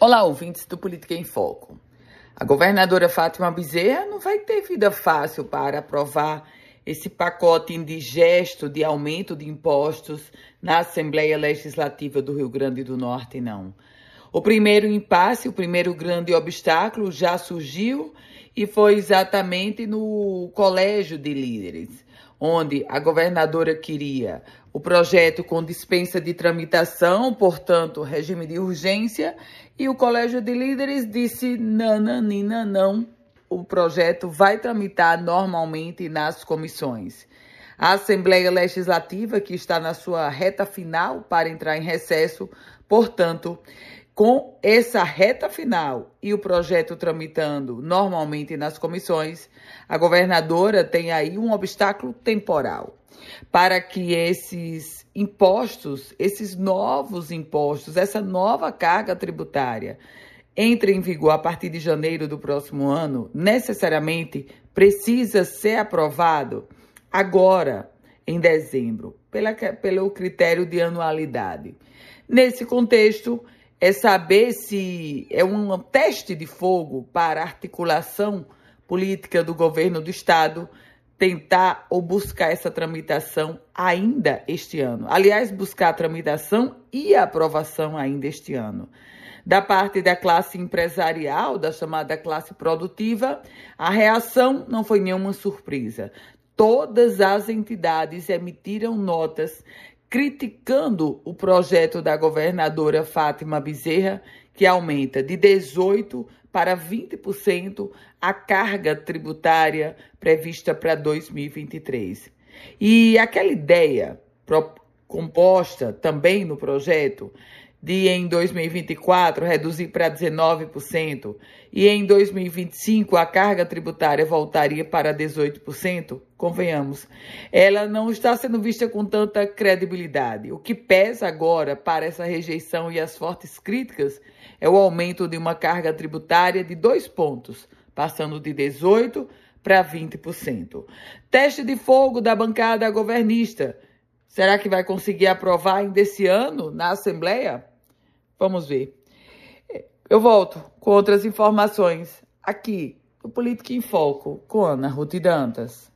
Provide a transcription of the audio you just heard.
Olá, ouvintes do Política em Foco. A governadora Fátima Bezerra não vai ter vida fácil para aprovar esse pacote indigesto de aumento de impostos na Assembleia Legislativa do Rio Grande do Norte, não. O primeiro impasse, o primeiro grande obstáculo já surgiu e foi exatamente no Colégio de Líderes, onde a governadora queria o projeto com dispensa de tramitação, portanto, regime de urgência, e o Colégio de Líderes disse: nananina, não, o projeto vai tramitar normalmente nas comissões. A Assembleia Legislativa, que está na sua reta final para entrar em recesso, portanto, com essa reta final e o projeto tramitando normalmente nas comissões, a governadora tem aí um obstáculo temporal para que esses impostos, esses novos impostos, essa nova carga tributária entre em vigor a partir de janeiro do próximo ano, necessariamente precisa ser aprovado agora, em dezembro, pela, pelo critério de anualidade. Nesse contexto, é saber se é um teste de fogo para articulação política do governo do Estado tentar ou buscar essa tramitação ainda este ano. Aliás, buscar a tramitação e a aprovação ainda este ano. Da parte da classe empresarial, da chamada classe produtiva, a reação não foi nenhuma surpresa. Todas as entidades emitiram notas criticando o projeto da governadora Fátima Bezerra, que aumenta de 18% para 20% a carga tributária prevista para 2023. E aquela ideia composta também no projeto de em 2024 reduzir para 19% e em 2025 a carga tributária voltaria para 18%, convenhamos, ela não está sendo vista com tanta credibilidade. O que pesa agora para essa rejeição e as fortes críticas é o aumento de uma carga tributária de dois pontos, passando de 18% para 20%. Teste de fogo da bancada governista. Será que vai conseguir aprovar ainda esse ano na Assembleia? Vamos ver. Eu volto com outras informações aqui no Política em Foco com Ana Ruth Dantas.